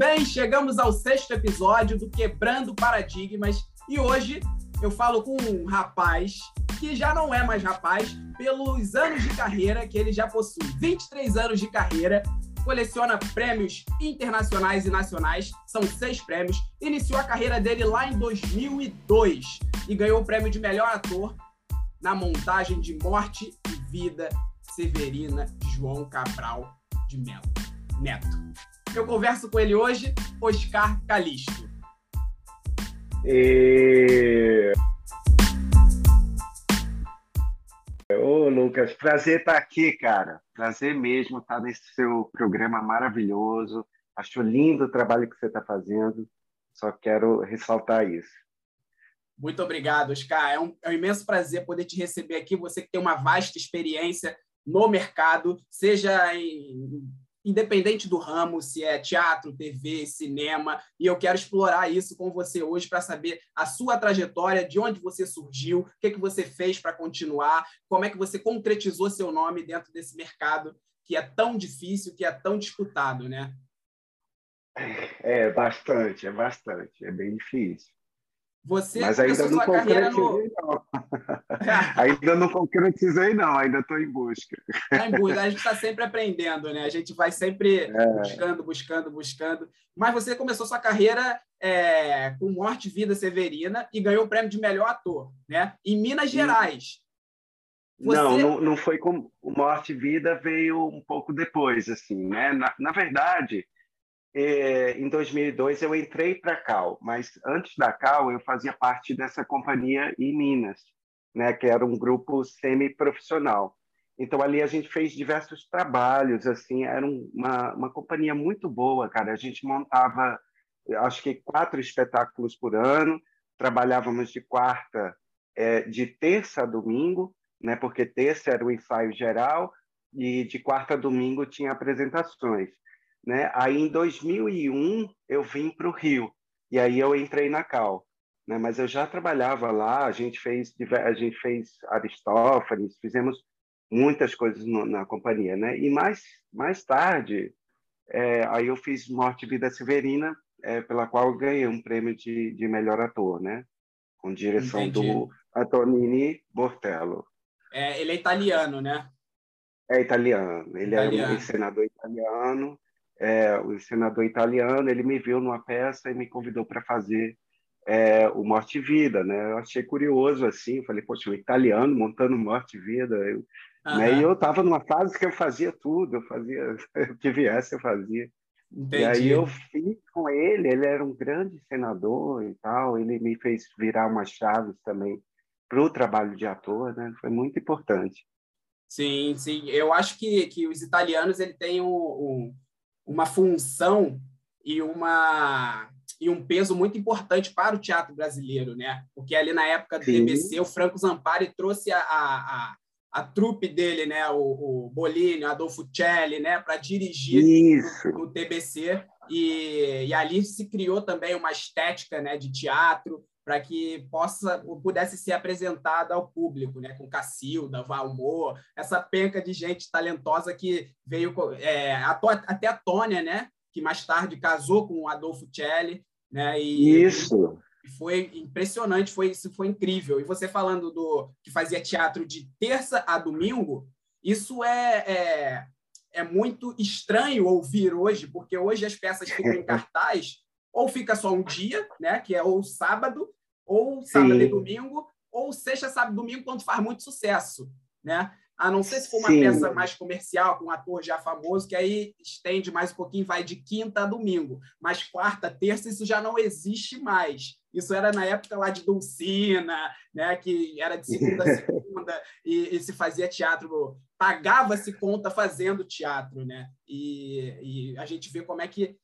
bem? Chegamos ao sexto episódio do Quebrando Paradigmas e hoje eu falo com um rapaz que já não é mais rapaz pelos anos de carreira que ele já possui. 23 anos de carreira, coleciona prêmios internacionais e nacionais, são seis prêmios. Iniciou a carreira dele lá em 2002 e ganhou o prêmio de melhor ator na montagem de Morte e Vida Severina João Cabral de Melo Neto. Eu converso com ele hoje, Oscar Calisto. E... Ô, Lucas, prazer estar aqui, cara. Prazer mesmo estar nesse seu programa maravilhoso. Acho lindo o trabalho que você está fazendo. Só quero ressaltar isso. Muito obrigado, Oscar. É um, é um imenso prazer poder te receber aqui. Você que tem uma vasta experiência no mercado, seja em independente do ramo, se é teatro, TV, cinema, e eu quero explorar isso com você hoje para saber a sua trajetória, de onde você surgiu, o que, que você fez para continuar, como é que você concretizou seu nome dentro desse mercado que é tão difícil, que é tão disputado, né? É bastante, é bastante, é bem difícil. Você Mas ainda não concretizei, no... não. ainda não concretizei, não. Ainda estou em busca. Está em busca. A gente está sempre aprendendo, né? A gente vai sempre é. buscando, buscando, buscando. Mas você começou sua carreira é, com Morte e Vida Severina e ganhou o prêmio de melhor ator, né? Em Minas Gerais. Você... Não, não, não foi com Morte e Vida, veio um pouco depois, assim, né? Na, na verdade é, em 2002 eu entrei para a Cal, mas antes da Cal eu fazia parte dessa companhia em Minas, né, que era um grupo semi-profissional. Então ali a gente fez diversos trabalhos, assim, era uma, uma companhia muito boa, cara. A gente montava, acho que quatro espetáculos por ano, trabalhávamos de quarta, é, de terça a domingo, né, porque terça era o ensaio geral e de quarta a domingo tinha apresentações. Né? Aí, em 2001, eu vim para o Rio, e aí eu entrei na Cal. Né? Mas eu já trabalhava lá, a gente fez, a gente fez Aristófanes, fizemos muitas coisas no, na companhia. Né? E mais, mais tarde, é, aí eu fiz Morte e Vida Severina, é, pela qual ganhei um prêmio de, de melhor ator, né? com direção Entendi. do Antonini Bortello. É, ele é italiano, né? É italiano. Ele italiano. é um senador italiano é, o senador italiano, ele me viu numa peça e me convidou para fazer é, o Morte e Vida, né? Eu achei curioso assim, falei, poxa, o italiano montando Morte e Vida, eu, uhum. né? E eu estava numa fase que eu fazia tudo, eu fazia o que viesse eu fazia. Entendi. E aí eu fiz com ele, ele era um grande senador e tal, ele me fez virar umas chaves também para o trabalho de ator, né? Foi muito importante. Sim, sim. Eu acho que, que os italianos ele um, um uma função e uma e um peso muito importante para o teatro brasileiro, né? Porque ali na época do Sim. TBC, o Franco Zampari trouxe a, a, a, trupe dele, né? O, o Bolini, Adolfo Celli, né? Para dirigir o, o TBC e, e ali se criou também uma estética, né? De teatro para que possa pudesse ser apresentada ao público, né? Com Cacilda, Valmor, essa penca de gente talentosa que veio é, até a Tônia, né? Que mais tarde casou com o Adolfo Celli, né? E, Isso. Foi impressionante, foi isso foi incrível. E você falando do que fazia teatro de terça a domingo, isso é, é, é muito estranho ouvir hoje, porque hoje as peças ficam em cartaz ou fica só um dia, né, que é o sábado, ou sábado Sim. e domingo, ou sexta, sábado e domingo, quando faz muito sucesso, né? A não ser se for uma Sim. peça mais comercial, com um ator já famoso, que aí estende mais um pouquinho, vai de quinta a domingo. Mas quarta, terça, isso já não existe mais. Isso era na época lá de Dulcina, né? que era de segunda a segunda, e, e, se fazia teatro, pagava-se conta fazendo teatro. Né? E, e a gente vê como é que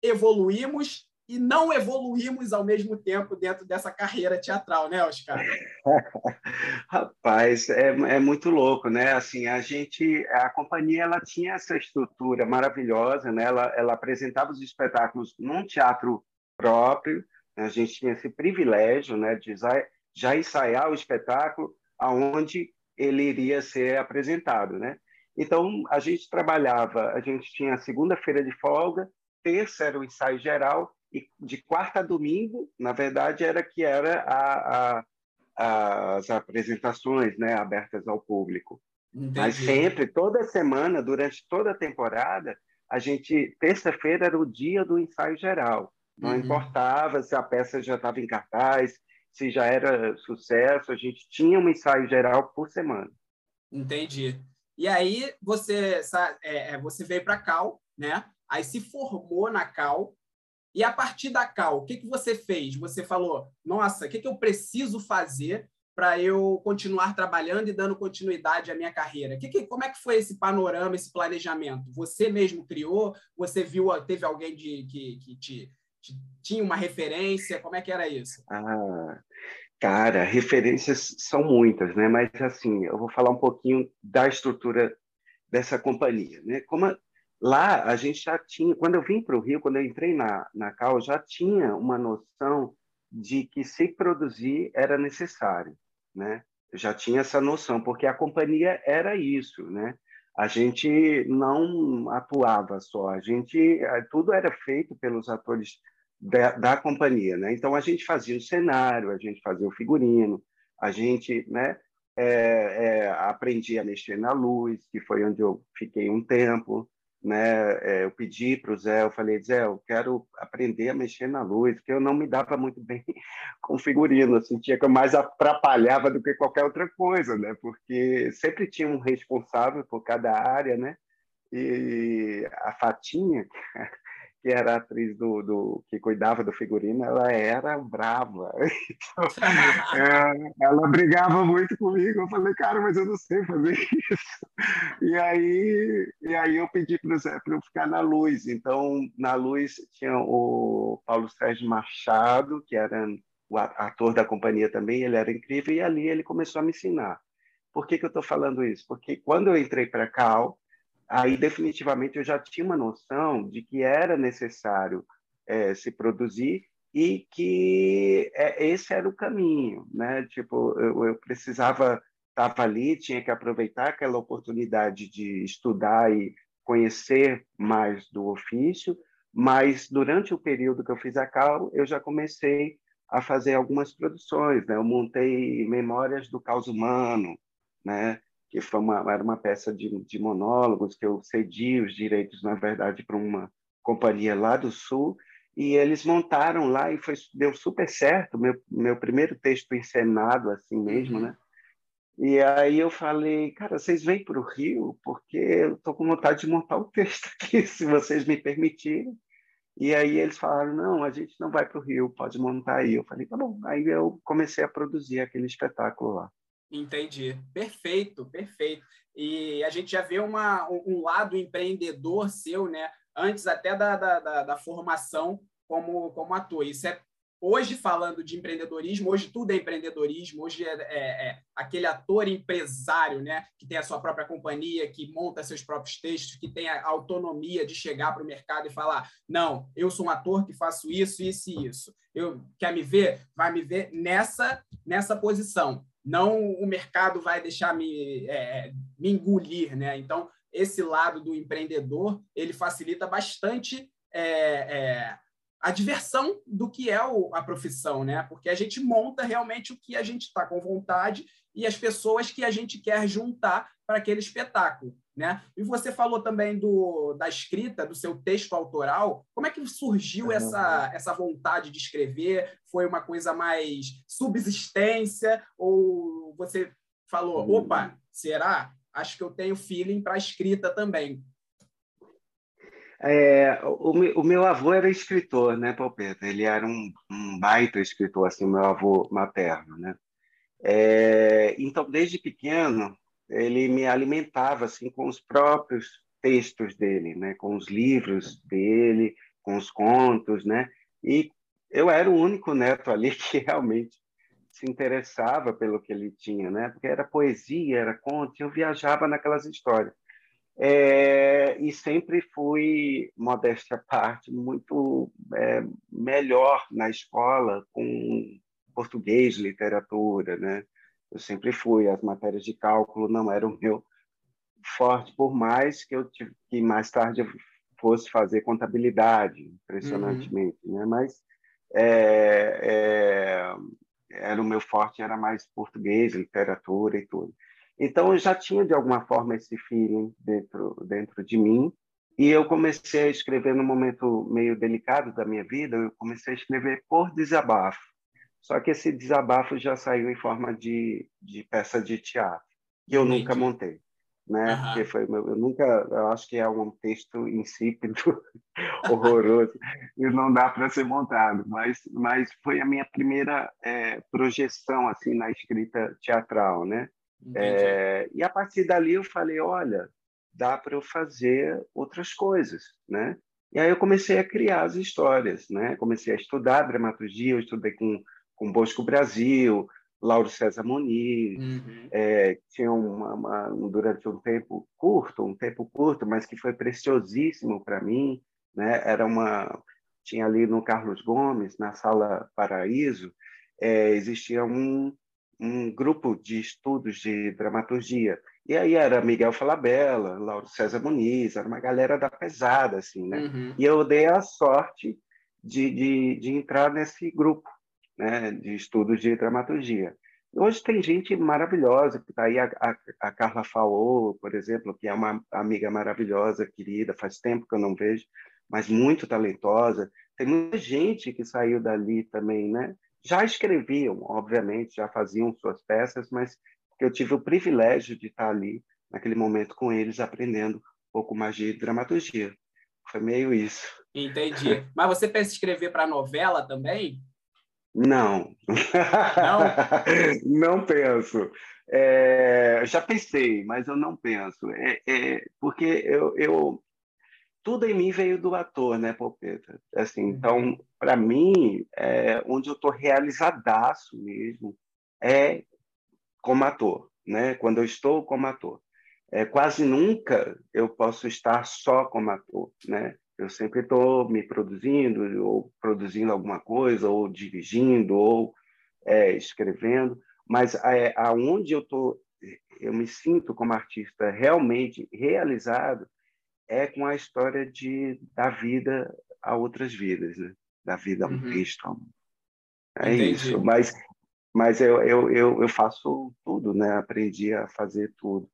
evoluímos e não evoluímos ao mesmo tempo dentro dessa carreira teatral, né, Oscar? Rapaz, é, é muito louco, né? Assim, a gente, a companhia, ela tinha essa estrutura maravilhosa, né? Ela, ela apresentava os espetáculos num teatro próprio. Né? A gente tinha esse privilégio, né, de já, já ensaiar o espetáculo aonde ele iria ser apresentado, né? Então a gente trabalhava, a gente tinha segunda-feira de folga terça era o ensaio geral e de quarta a domingo, na verdade, era que era a, a as apresentações né, abertas ao público. Entendi. Mas sempre, toda semana, durante toda a temporada, a gente terça-feira era o dia do ensaio geral. Não uhum. importava se a peça já estava em cartaz, se já era sucesso, a gente tinha um ensaio geral por semana. Entendi. E aí você é, é, você veio para Cal, né? Aí se formou na Cal e a partir da Cal, o que, que você fez? Você falou, nossa, o que, que eu preciso fazer para eu continuar trabalhando e dando continuidade à minha carreira? Que, que, como é que foi esse panorama, esse planejamento? Você mesmo criou? Você viu, teve alguém de, que, que te, te, tinha uma referência? Como é que era isso? Ah, cara, referências são muitas, né? Mas assim, eu vou falar um pouquinho da estrutura dessa companhia, né? Como lá a gente já tinha, quando eu vim para o Rio, quando eu entrei na, na Cal, já tinha uma noção de que se produzir era necessário, né? Eu já tinha essa noção, porque a companhia era isso, né? A gente não atuava só, a gente eh, tudo era feito pelos atores da, da companhia, né? Então a gente fazia o cenário, a gente fazia o figurino, a gente, né? É, é, aprendi a mexer na luz, que foi onde eu fiquei um tempo né, é, eu pedi para o Zé, eu falei, Zé, eu quero aprender a mexer na luz, porque eu não me dava muito bem com figurino, eu sentia que eu mais atrapalhava do que qualquer outra coisa, né, porque sempre tinha um responsável por cada área, né, e a Fatinha, que era atriz do, do que cuidava do figurino, ela era brava. Então, é, ela brigava muito comigo. Eu falei, cara, mas eu não sei fazer isso. E aí, e aí eu pedi para eu ficar na luz. Então, na luz tinha o Paulo Sérgio Machado, que era o ator da companhia também, ele era incrível, e ali ele começou a me ensinar. Por que, que eu estou falando isso? Porque quando eu entrei para a Cal, aí definitivamente eu já tinha uma noção de que era necessário é, se produzir e que é, esse era o caminho, né? Tipo, eu, eu precisava estava ali, tinha que aproveitar aquela oportunidade de estudar e conhecer mais do ofício, mas durante o período que eu fiz a Cal, eu já comecei a fazer algumas produções, né? Eu montei Memórias do Caos Humano, né? Que foi uma, era uma peça de, de monólogos que eu cedi os direitos, na verdade, para uma companhia lá do Sul, e eles montaram lá e foi deu super certo, meu meu primeiro texto encenado assim mesmo, uhum. né? E aí eu falei, cara, vocês vêm para o Rio porque eu estou com vontade de montar o texto aqui, se vocês me permitirem. E aí eles falaram, não, a gente não vai para o Rio, pode montar aí. Eu falei, tá bom. Aí eu comecei a produzir aquele espetáculo lá. Entendi. Perfeito, perfeito. E a gente já vê uma, um lado empreendedor seu, né? Antes até da, da, da, da formação como, como ator. Isso é hoje falando de empreendedorismo, hoje tudo é empreendedorismo, hoje é, é, é, aquele ator empresário, né, que tem a sua própria companhia, que monta seus próprios textos, que tem a autonomia de chegar para o mercado e falar, não, eu sou um ator que faço isso, isso e isso. Eu quer me ver, vai me ver nessa nessa posição não o mercado vai deixar me, é, me engolir, né? Então, esse lado do empreendedor, ele facilita bastante é, é, a diversão do que é o, a profissão, né? Porque a gente monta realmente o que a gente está com vontade e as pessoas que a gente quer juntar para aquele espetáculo. Né? E você falou também do, da escrita, do seu texto autoral. Como é que surgiu uhum. essa, essa vontade de escrever? Foi uma coisa mais subsistência? Ou você falou, uhum. opa, será? Acho que eu tenho feeling para a escrita também. É, o, o, meu avô era escritor, né, Palpeta? Ele era um, um baita escritor, assim, meu avô materno, né? É, então, desde pequeno, ele me alimentava assim com os próprios textos dele, né, com os livros dele, com os contos, né? E eu era o único neto ali que realmente se interessava pelo que ele tinha, né? Porque era poesia, era conto, eu viajava naquelas histórias. É, e sempre fui, modéstia à parte, muito é, melhor na escola com português, literatura, né? Eu sempre fui. As matérias de cálculo não eram meu forte, por mais que eu tive, que mais tarde eu fosse fazer contabilidade, impressionantemente, uhum. né? Mas é, é, era o meu forte era mais português, literatura e tudo. Então eu já tinha de alguma forma esse feeling dentro dentro de mim e eu comecei a escrever num momento meio delicado da minha vida. Eu comecei a escrever por desabafo. Só que esse desabafo já saiu em forma de, de peça de teatro que eu Entendi. nunca montei né? Uhum. Porque foi eu nunca, eu acho que é um texto insípido, horroroso e não dá para ser montado, mas mas foi a minha primeira é, projeção assim na escrita teatral, né? É, e a partir dali eu falei, olha, dá para eu fazer outras coisas, né? E aí eu comecei a criar as histórias, né? Comecei a estudar dramaturgia, eu estudei com com Bosco Brasil, Lauro César Muniz, uhum. é, tinha uma, uma, durante um tempo curto, um tempo curto, mas que foi preciosíssimo para mim, né? Era uma tinha ali no Carlos Gomes, na sala Paraíso, é, existia um, um grupo de estudos de dramaturgia. E aí era Miguel Falabella, Lauro César Muniz, era uma galera da pesada, assim, né? Uhum. E eu dei a sorte de, de, de entrar nesse grupo né, de estudos de dramaturgia. Hoje tem gente maravilhosa, que está aí a, a, a, Carla Faô, por exemplo, que é uma amiga maravilhosa, querida, faz tempo que eu não vejo, mas muito talentosa. Tem muita gente que saiu dali também, né? Já escreviam, obviamente, já faziam suas peças, mas eu tive o privilégio de estar ali naquele momento com eles, aprendendo um pouco mais de dramaturgia. Foi meio isso. Entendi. Mas você pensa em escrever para novela também? Não. Não? não penso. É, já pensei, mas eu não penso. É, é, porque eu, eu, tudo em mim veio do ator, né, Popeta? Assim, uhum. então, para mim, é, onde eu estou realizadaço mesmo é como ator, né? Quando eu estou como ator. É, quase nunca eu posso estar só como ator, né? Eu sempre estou me produzindo, ou produzindo alguma coisa, ou dirigindo, ou é, escrevendo, mas é, aonde eu tô, eu me sinto como artista realmente realizado é com a história de dar vida a outras vidas, né? Da vida a um uhum. texto. É Entendi. isso. Mas, mas eu, eu, eu, eu faço tudo, né? Aprendi a fazer tudo.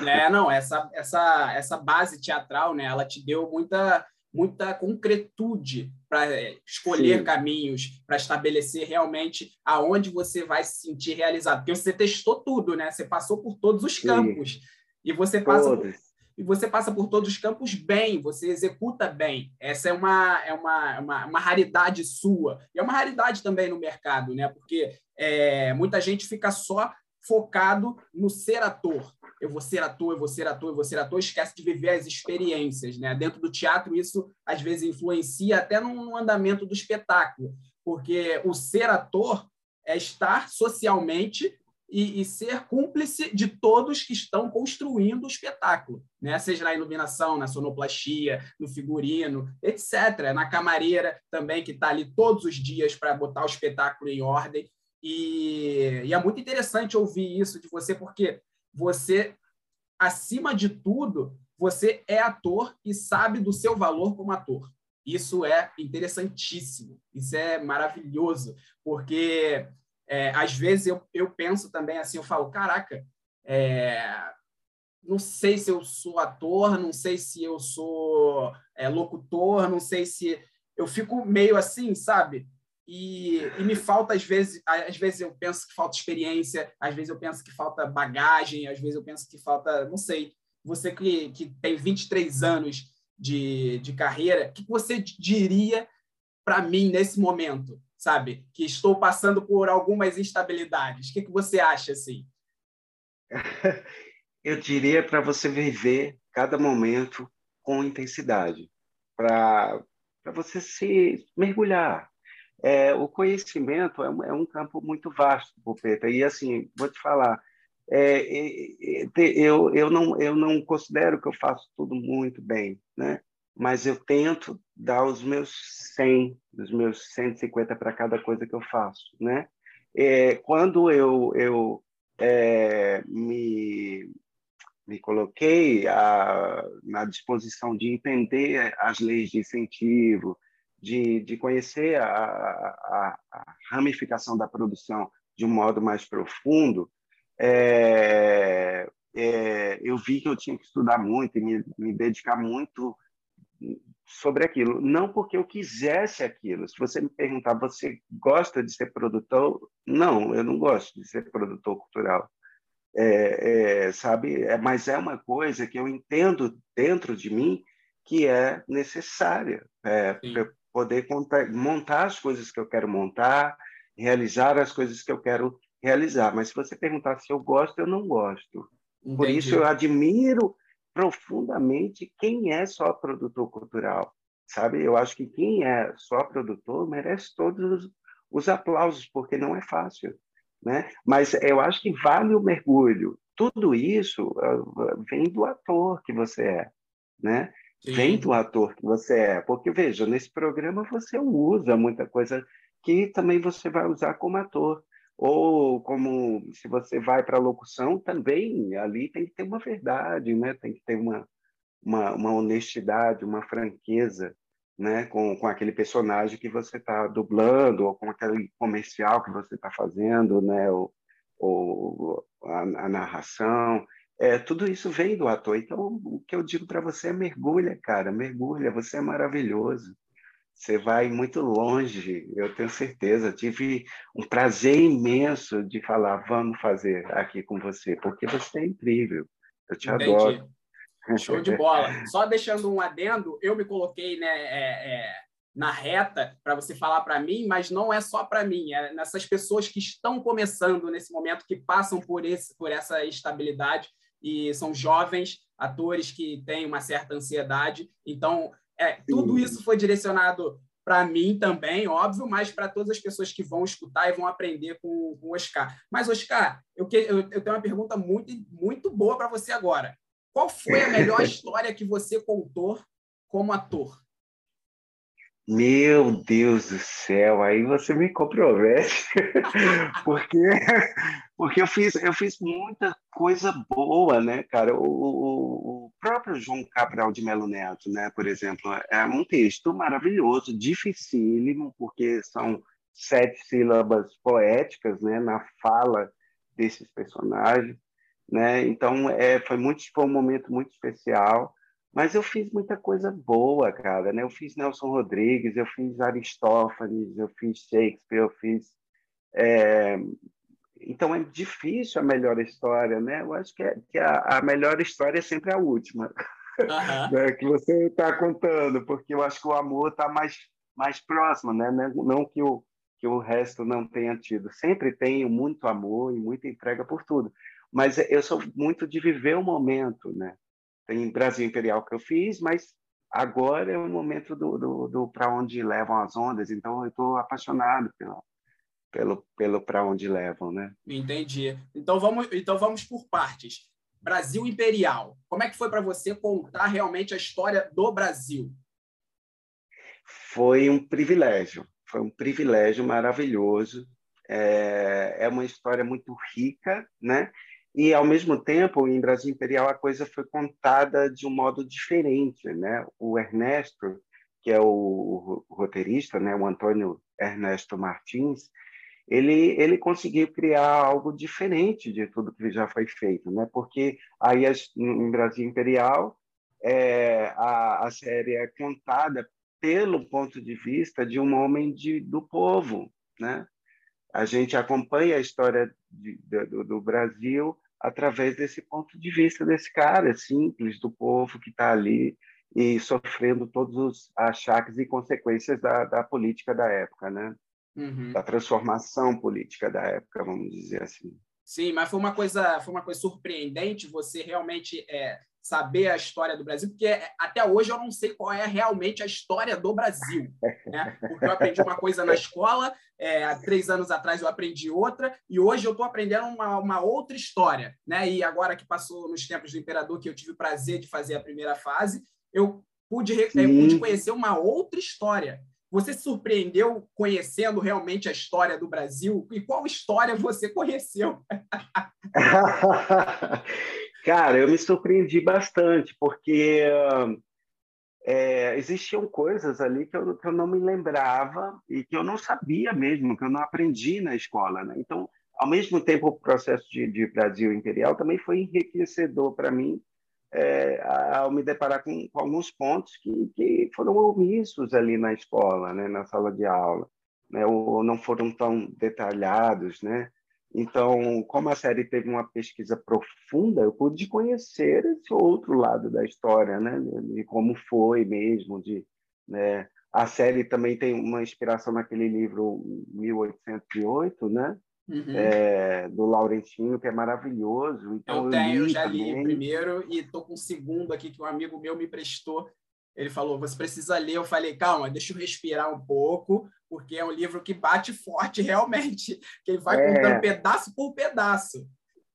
É, não, essa, essa, essa base teatral, né, ela te deu muita, muita concretude para é, escolher Sim. caminhos, para estabelecer realmente aonde você vai se sentir realizado. Porque você testou tudo, né? Você passou por todos os campos. Sim. E você passa por, e você passa por todos os campos bem, você executa bem. Essa é uma, é uma, uma, uma raridade sua. E é uma raridade também no mercado, né? Porque é, muita gente fica só focado no ser ator. Eu vou ser ator, eu vou ser ator, eu vou ser ator, esquece de viver as experiências. Né? Dentro do teatro, isso às vezes influencia até no andamento do espetáculo, porque o ser ator é estar socialmente e, e, ser cúmplice de todos que estão construindo o espetáculo, né? seja na iluminação, na sonoplastia, no figurino, etc. Na camareira também, que está ali todos os dias para botar o espetáculo em ordem. E, e, é muito interessante ouvir isso de você, porque você, acima de tudo, você é ator e sabe do seu valor como ator. Isso é interessantíssimo, isso é maravilhoso, porque é, às vezes eu, eu penso também assim, eu falo, caraca, é, não sei se eu sou ator, não sei se eu sou é, locutor, não sei se eu fico meio assim, sabe? E, e, me falta, às vezes, às vezes eu penso que falta experiência, às vezes eu penso que falta bagagem, às vezes eu penso que falta, não sei, você que, que tem 23 anos de, de carreira, o que você diria para mim nesse momento, sabe? Que estou passando por algumas instabilidades. O que, que você acha, assim? Eu diria para você viver cada momento com intensidade, para você se mergulhar, é, o conhecimento é um, é um, campo muito vasto, Pupeta, e assim, vou te falar, é, eu, eu, não, eu não considero que eu faço tudo muito bem, né? mas eu tento dar os meus 100, os meus 150 para cada coisa que eu faço. Né? É, quando eu, eu é, me me coloquei a, na disposição de entender as leis de incentivo, de, de conhecer a, a, a ramificação da produção de um modo mais profundo, é, é, eu vi que eu tinha que estudar muito e me, me dedicar muito sobre aquilo. Não porque eu quisesse aquilo. Se você me perguntar, você gosta de ser produtor? Não, eu não gosto de ser produtor cultural. É, é, sabe? É, mas é uma coisa que eu entendo dentro de mim que é necessária é, poder contar, montar as coisas que eu quero montar, realizar as coisas que eu quero realizar. Mas se você perguntar se eu gosto, eu não gosto. Entendi. Por isso eu admiro profundamente quem é só produtor cultural, sabe? Eu acho que quem é só produtor merece todos os aplausos, porque não é fácil, né? Mas eu acho que vale o mergulho. Tudo isso uh, vem do ator que você é, né? Vem do ator que você é, porque veja, nesse programa você usa muita coisa que também você vai usar como ator. Ou como se você vai para a locução também ali tem que ter uma verdade né? Tem que ter uma uma, uma honestidade uma franqueza né? Com, com aquele personagem que você está dublando ou com aquele comercial que você está fazendo né? Ou, ou a, a, narração é tudo isso vem do ator então o que eu digo para você é mergulha cara mergulha você é maravilhoso você vai muito longe, eu tenho certeza. Tive um prazer imenso de falar, vamos fazer aqui com você, porque você é incrível. Eu te Entendi. adoro. Show de bola. Só deixando um adendo, eu me coloquei né, é, é, na reta para você falar para mim, mas não é só para mim, é nessas pessoas que estão começando nesse momento, que passam por, esse, por essa estabilidade e são jovens atores que têm uma certa ansiedade. Então, é, tudo isso foi direcionado para mim também, óbvio, mas para todas as pessoas que vão escutar e vão aprender com, com o Oscar. Mas, Oscar, eu, que, eu, eu tenho uma pergunta muito, muito boa para você agora. Qual foi a melhor história que você contou como ator? Meu Deus do céu, aí você me compromete, porque porque eu fiz eu fiz muita coisa boa, né, cara? O, o, próprio João Cabral de Melo Neto, né, por exemplo, é um texto maravilhoso, dificílimo, porque são sete sílabas poéticas, né, na fala desses personagens, né? Então é foi muito foi um momento muito especial. Mas eu fiz muita coisa boa, cara, né? Eu fiz Nelson Rodrigues, eu fiz Aristófanes, eu fiz Shakespeare, eu fiz... É... Então é difícil a melhor história, né? Eu acho que, é, que a, a, melhor história é sempre a última, uhum. né? que você está contando, porque eu acho que o amor está mais mais próximo, né? Não que o que o resto não tenha tido. Sempre tenho muito amor e muita entrega por tudo, mas eu sou muito de viver o momento, né? Tem Brasil Imperial que eu fiz, mas agora é o momento do, do, do para onde levam as ondas, então eu estou apaixonado pelo, pelo, pelo para onde levam, né? Entendi. Então vamos, então vamos por partes. Brasil Imperial. Como é que foi para você contar realmente a história do Brasil? Foi um privilégio, foi um privilégio maravilhoso. É, é uma história muito rica, né? E, ao mesmo tempo, em Brasil Imperial, a coisa foi contada de um modo diferente. Né? O Ernesto, que é o roteirista, né? o Antônio Ernesto Martins, ele, ele conseguiu criar algo diferente de tudo que já foi feito, né? Porque aí em Brasil Imperial é, a, a série é contada pelo ponto de vista de um homem de, do povo, né? A gente acompanha a história de, do, do Brasil através desse ponto de vista desse cara simples, do povo que está ali e sofrendo todos os achaques e consequências da, da política da época, né? Uhum. Da transformação política da época, vamos dizer assim. Sim, mas foi uma coisa, foi uma coisa surpreendente você realmente é, saber a história do Brasil, porque até hoje eu não sei qual é realmente a história do Brasil. Né? Porque eu aprendi uma coisa na escola, é, há três anos atrás eu aprendi outra, e hoje eu estou aprendendo uma, uma, outra história. Né? E agora que passou nos tempos do Imperador, que eu tive o prazer de fazer a primeira fase, eu pude, eu pude conhecer uma outra história. Você se surpreendeu conhecendo realmente a história do Brasil? E qual história você conheceu? Cara, eu me surpreendi bastante, porque é, existiam coisas ali que eu, que eu não me lembrava e que eu não sabia mesmo, que eu não aprendi na escola. Né? Então, ao mesmo tempo, o processo de, de Brasil Imperial também foi enriquecedor para mim, é, ao me deparar com, com alguns pontos que, que, foram omissos ali na escola, né? na sala de aula, né? ou não foram tão detalhados, né? Então, como a série teve uma pesquisa profunda, eu pude conhecer esse outro lado da história, né? De como foi mesmo, de né? a série também tem uma inspiração naquele livro 1808, né? Uhum. É, do Laurentinho, que é maravilhoso. Então, eu tenho, eu, já li o primeiro e estou com o segundo aqui que um amigo meu me prestou. Ele falou: você precisa ler. Eu falei: calma, deixa eu respirar um pouco, porque é um livro que bate forte realmente, que ele vai é... contando pedaço por pedaço.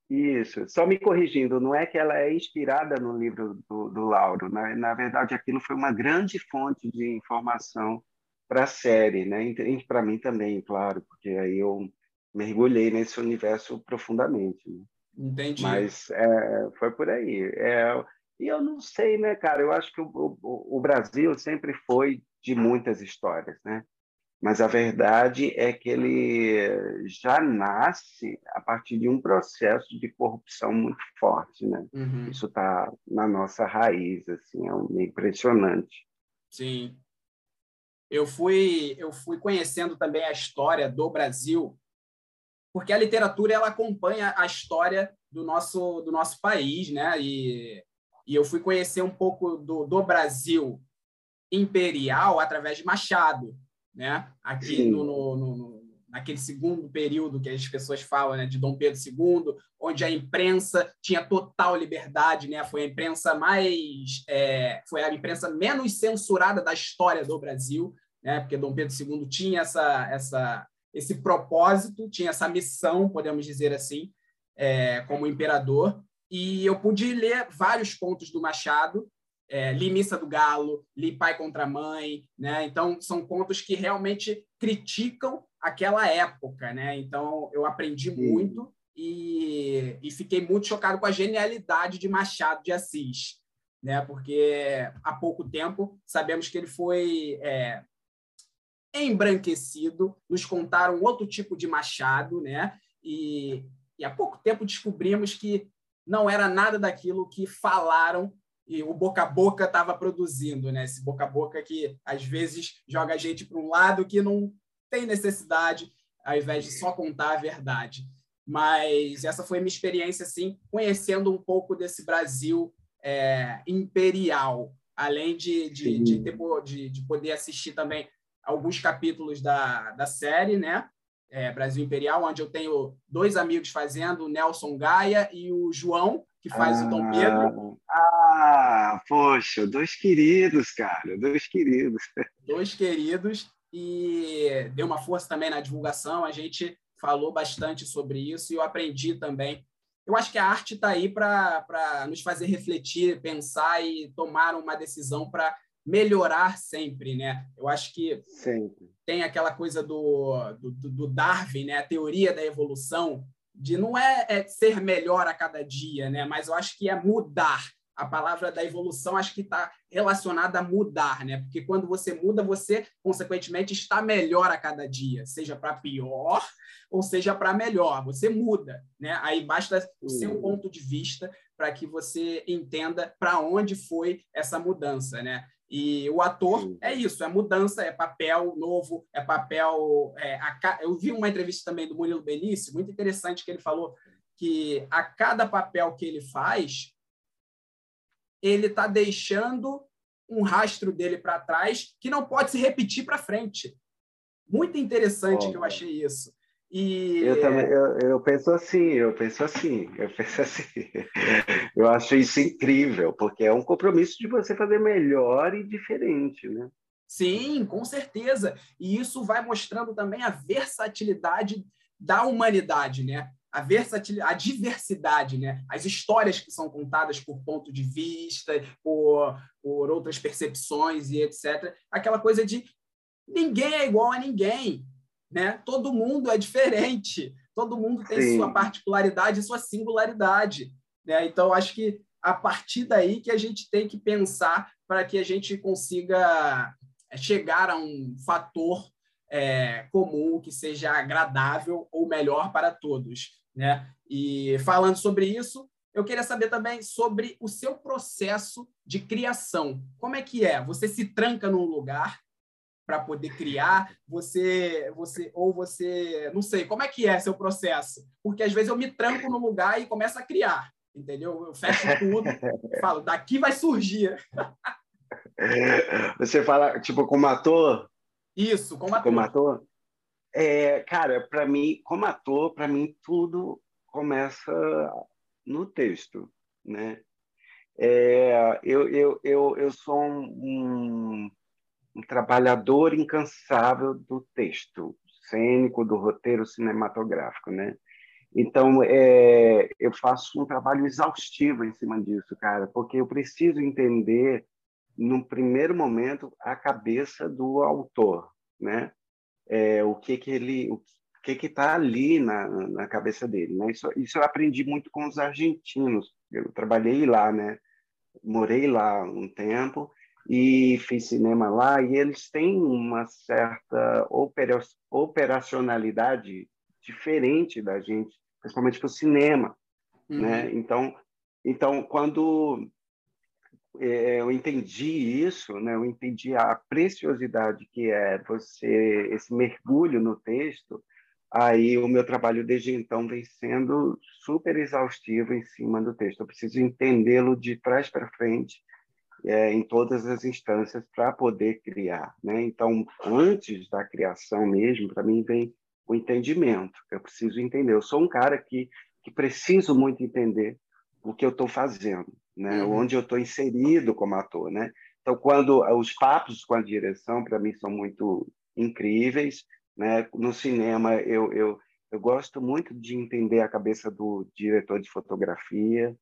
Isso, só me corrigindo, não é que ela é inspirada no livro do, do Lauro, na, na verdade aquilo foi uma grande fonte de informação para a série, né? E para mim também, claro, porque aí eu mergulhei nesse universo profundamente. Né? Entendi. Mas é, foi por aí. É, e eu não sei, né, cara? Eu acho que o, o, o Brasil sempre foi de muitas histórias, né? mas a verdade é que ele já nasce a partir de um processo de corrupção muito forte, né? Uhum. Isso está na nossa raiz, assim, é impressionante. Sim. Eu fui eu fui conhecendo também a história do Brasil, porque a literatura ela acompanha a história do nosso do nosso país, né? E, e eu fui conhecer um pouco do, do Brasil imperial através de Machado né? Aqui no, no, no, naquele segundo período que as pessoas falam, né, de Dom Pedro II, onde a imprensa tinha total liberdade, né? Foi a imprensa mais, é, foi a imprensa menos censurada da história do Brasil, né? Porque Dom Pedro II tinha essa, essa, esse propósito, tinha essa missão, podemos dizer assim, é, como imperador. E eu pude ler vários contos do Machado é, Li Missa do Galo, Li Pai contra Mãe, né? Então são contos que realmente criticam aquela época, né? Então eu aprendi Sim. muito e, e fiquei muito chocado com a genialidade de Machado de Assis, né? Porque há pouco tempo sabemos que ele foi é, embranquecido, nos contaram outro tipo de Machado, né? E, e há pouco tempo descobrimos que não era nada daquilo que falaram e o boca a boca estava produzindo, né? Esse boca a boca que às vezes joga a gente para um lado que não tem necessidade, ao invés de só contar a verdade. Mas essa foi a minha experiência, assim, conhecendo um pouco desse Brasil é, imperial, além de, de, de, ter, de, de poder assistir também alguns capítulos da, da série, né? É, Brasil Imperial, onde eu tenho dois amigos fazendo, o Nelson Gaia e o João, que faz ah, o Dom Pedro. Ah, poxa, dois queridos, cara, dois queridos. Dois queridos, e deu uma força também na divulgação, a gente falou bastante sobre isso e eu aprendi também. Eu acho que a arte está aí para nos fazer refletir, pensar e tomar uma decisão para melhorar sempre, né? Eu acho que sempre. tem aquela coisa do, do, do Darwin, né? A teoria da evolução, de não é, é, ser melhor a cada dia, né? Mas eu acho que é mudar. A palavra da evolução acho que está relacionada a mudar, né? Porque quando você muda, você consequentemente está melhor a cada dia, seja para pior ou seja para melhor. Você muda, né? Aí basta o seu uhum. ponto de vista para que você entenda para onde foi essa mudança, né? E o ator Sim. é isso, é mudança, é papel novo, é papel. É, a, eu vi uma entrevista também do Murilo Benício, muito interessante, que ele falou que a cada papel que ele faz, ele está deixando um rastro dele para trás que não pode se repetir para frente. Muito interessante oh. que eu achei isso. E... Eu também, eu, eu, penso assim, eu penso assim, eu penso assim. Eu acho isso incrível, porque é um compromisso de você fazer melhor e diferente, né? Sim, com certeza. E isso vai mostrando também a versatilidade da humanidade, né? A versatilidade, a diversidade, né? As histórias que são contadas por ponto de vista, por, por outras percepções e etc. Aquela coisa de ninguém é igual a ninguém né? Todo mundo é diferente, todo mundo tem Sim. sua particularidade e sua singularidade. Né? Então, acho que a partir daí que a gente tem que pensar para que a gente consiga é, chegar a um fator é, comum que seja agradável ou melhor para todos. Né? E falando sobre isso, eu queria saber também sobre o seu processo de criação. Como é que é? Você se tranca num lugar para poder criar? Você, você ou você, não sei, como é que é seu processo? Porque às vezes eu me tranco no lugar e começo a criar, entendeu? Eu fecho tudo, falo, daqui vai surgir. Você fala tipo como ator? Isso, como ator. Como ator? É, cara, para mim, como ator, para mim tudo começa no texto, né? É, eu, eu, eu, eu sou um, um trabalhador incansável do texto cênico, do roteiro cinematográfico, né? Então, é, eu faço um trabalho exaustivo em cima disso, cara, porque eu preciso entender, no primeiro momento, a cabeça do autor, né? É, o que que ele, o que que está ali na, na cabeça dele, né? Isso, isso eu aprendi muito com os argentinos. Eu trabalhei lá, né? Morei lá um tempo e fiz cinema lá e eles têm uma certa operacionalidade diferente da gente, principalmente para o cinema, uhum. né? Então, então quando é, eu entendi isso, né? Eu entendi a preciosidade que é você esse mergulho no texto. Aí o meu trabalho desde então vem sendo super exaustivo em cima do texto. Eu preciso entendê-lo de trás para frente é, em todas as instâncias para poder criar. Né? Então, antes da criação mesmo, para mim vem o entendimento. Eu preciso entender. Eu sou um cara que, que preciso muito entender o que eu estou fazendo, né? Uhum. onde eu estou inserido como ator. Né? Então, quando os papos com a direção, para mim, são muito incríveis. Né? No cinema, eu, eu, eu gosto muito de entender a cabeça do diretor de fotografia,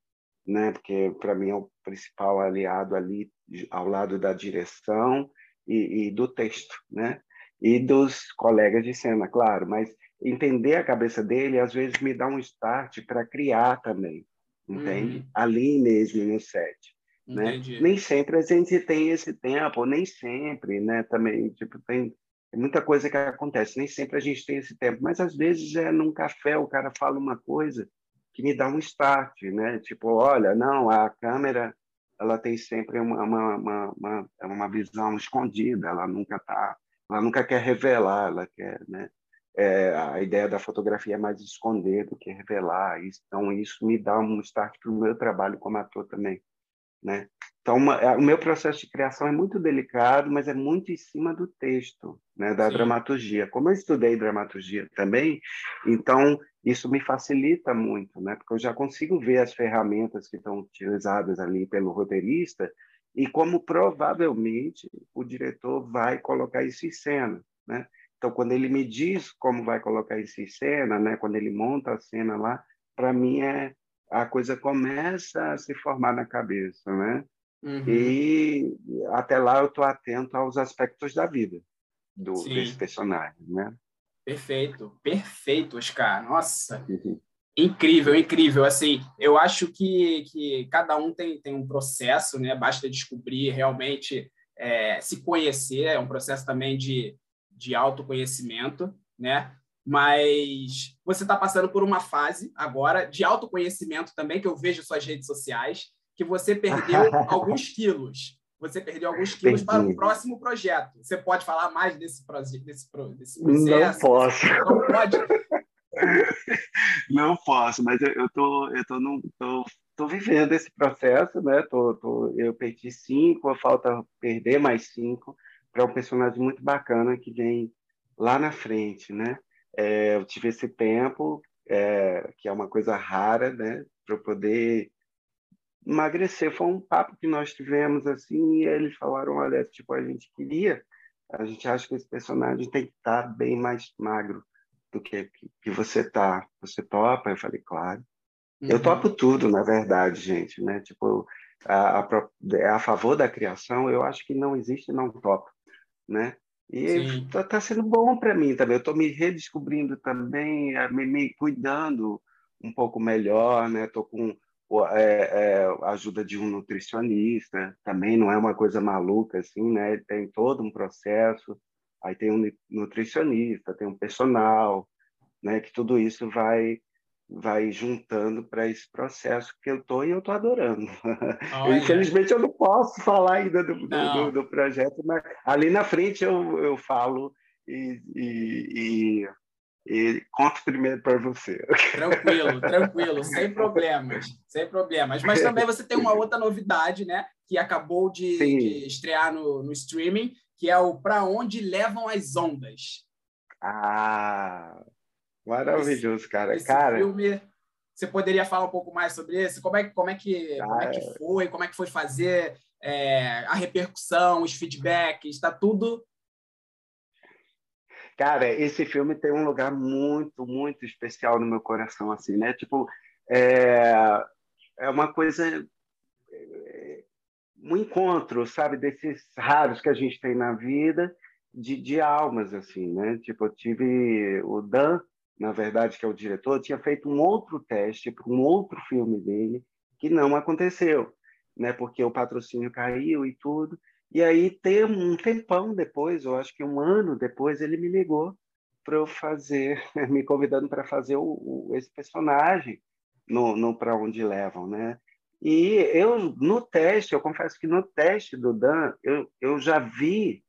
né? Porque para mim é o principal aliado ali ao lado da direção e, e, do texto, né? E dos colegas de cena, claro. Mas entender a cabeça dele às vezes me dá um start para criar também, entende? Uhum. Ali mesmo no set. Né? Nem sempre a gente tem esse tempo, nem sempre, né? Também tipo tem muita coisa que acontece. Nem sempre a gente tem esse tempo, mas às vezes é num café o cara fala uma coisa que me dá um start, né? Tipo, olha, não, a câmera ela tem sempre uma, uma, uma, uma, uma visão escondida, ela nunca tá, ela nunca quer revelar, ela quer, né? É, a ideia da fotografia é mais esconder do que revelar. Então, isso me dá um start para o meu trabalho como ator também. Né? Então, uma, é, o meu processo de criação é muito delicado, mas é muito em cima do texto, né, da Sim. dramaturgia. Como eu estudei dramaturgia também, então isso me facilita muito, né, porque eu já consigo ver as ferramentas que estão utilizadas ali pelo roteirista e como provavelmente o diretor vai colocar isso em cena, né? Então, quando ele me diz como vai colocar isso em cena, né, quando ele monta a cena lá, para mim é a coisa começa a se formar na cabeça, né? Uhum. E até lá eu estou atento aos aspectos da vida do, desse personagem, né? Perfeito, perfeito, Oscar. Nossa, uhum. incrível, incrível. Assim, eu acho que, que cada um tem, tem um processo, né? Basta descobrir realmente é, se conhecer, é um processo também de, de autoconhecimento, né? Mas você está passando por uma fase agora de autoconhecimento também, que eu vejo suas redes sociais, que você perdeu alguns quilos. Você perdeu alguns quilos Perdi. para o próximo projeto. Você pode falar mais desse, desse, desse processo? Não posso. Não pode? Não posso, mas eu, eu tô, eu tô, num, tô, tô vivendo esse processo, né? Tô, tô, eu perdi cinco, falta perder mais cinco para um personagem muito bacana que vem lá na frente, né? É, eu tive esse tempo, é, que é uma coisa rara, né, para eu poder emagrecer. Foi um papo que nós tivemos assim, e eles falaram: olha, tipo, a gente queria, a gente acha que esse personagem tem que estar tá bem mais magro do que que você tá. Você topa? Eu falei, claro. Uhum. Eu topo tudo, na verdade, gente, né? Tipo, a, a, a favor da criação, eu acho que não existe não topo, né? E está tá sendo bom para mim também. Eu estou me redescobrindo também, me, me, cuidando um pouco melhor, né? Estou com é, é, ajuda de um nutricionista, também não é uma coisa maluca assim, né? Tem todo um processo, aí tem um nutricionista, tem um personal, né? Que tudo isso vai vai juntando para esse processo que eu estou e eu estou adorando. Infelizmente eu não posso falar ainda do, do, do, projeto, mas ali na frente eu, eu falo e, e, e e conto primeiro para você. Tranquilo, tranquilo, sem problemas, sem problemas. Mas também você tem uma outra novidade, né? Que acabou de, de estrear no, no streaming, que é o Para Onde Levam as Ondas. Ah, maravilhoso, esse, cara. Esse cara, filme, você poderia falar um pouco mais sobre esse? Como é, como é, que, como é que foi? Como é que foi fazer é, a repercussão, os feedbacks? Está tudo Cara, esse filme tem um lugar muito, muito especial no meu coração, assim, né? Tipo, é, é uma coisa, é, um encontro, sabe, desses raros que a gente tem na vida, de, de almas, assim, né? Tipo, eu tive o Dan, na verdade, que é o diretor, tinha feito um outro teste para um outro filme dele que não aconteceu, né? Porque o patrocínio caiu e tudo. E aí, tem um tempão depois, eu acho que um ano depois, ele me ligou para eu fazer, me convidando para fazer o, o, esse personagem no, no Para Onde Levam, né? E eu, no teste, eu confesso que no teste do Dan, eu, eu já vi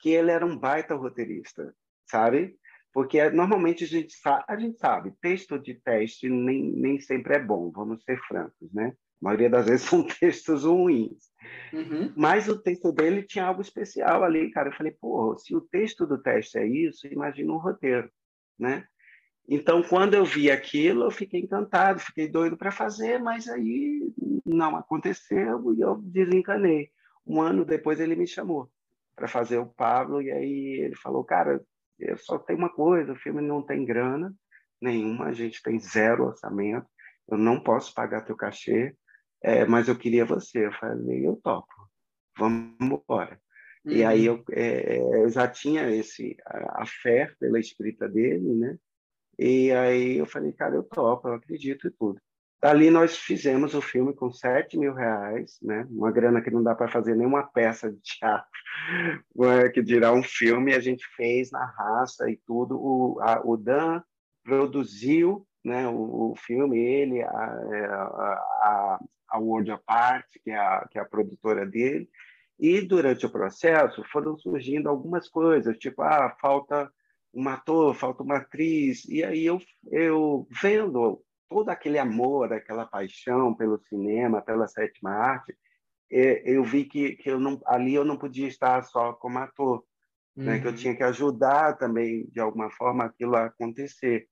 que ele era um baita roteirista, sabe? Porque normalmente a gente sabe, a gente sabe, texto de teste nem, nem sempre é bom, vamos ser francos, né? A maioria das vezes são textos ruins. Uhum. Mas o texto dele tinha algo especial ali, cara. Eu falei, pô, se o texto do teste é isso, imagina um roteiro, né? Então, quando eu vi aquilo, eu fiquei encantado, fiquei doido para fazer, mas aí não aconteceu e eu desencanei. Um ano depois ele me chamou para fazer o Pablo e aí ele falou, cara, só tenho uma coisa, o filme não tem grana nenhuma, a gente tem zero orçamento, eu não posso pagar teu cachê, é, mas eu queria você. Eu falei, eu topo, vamos embora. Uhum. E aí eu, é, eu, já tinha esse a, a, fé pela escrita dele, né? E aí eu falei, cara, eu topo, eu acredito e tudo. Dali nós fizemos o filme com 7 mil reais, né? Uma grana que não dá para fazer nenhuma peça de teatro, é, que dirá um filme. A gente fez na raça e tudo. O, a, o Dan produziu né, o, o filme, ele, a, é, a, a World Apart, que é a, que é a produtora dele, e durante o processo foram surgindo algumas coisas, tipo, ah, falta um ator, falta uma atriz, e aí eu, eu vendo todo aquele amor, aquela paixão pelo cinema, pela sétima arte, é, eu vi que, que eu não, ali eu não podia estar só como ator, uhum. né? que eu uhum. tinha que ajudar também, de alguma forma, aquilo a acontecer.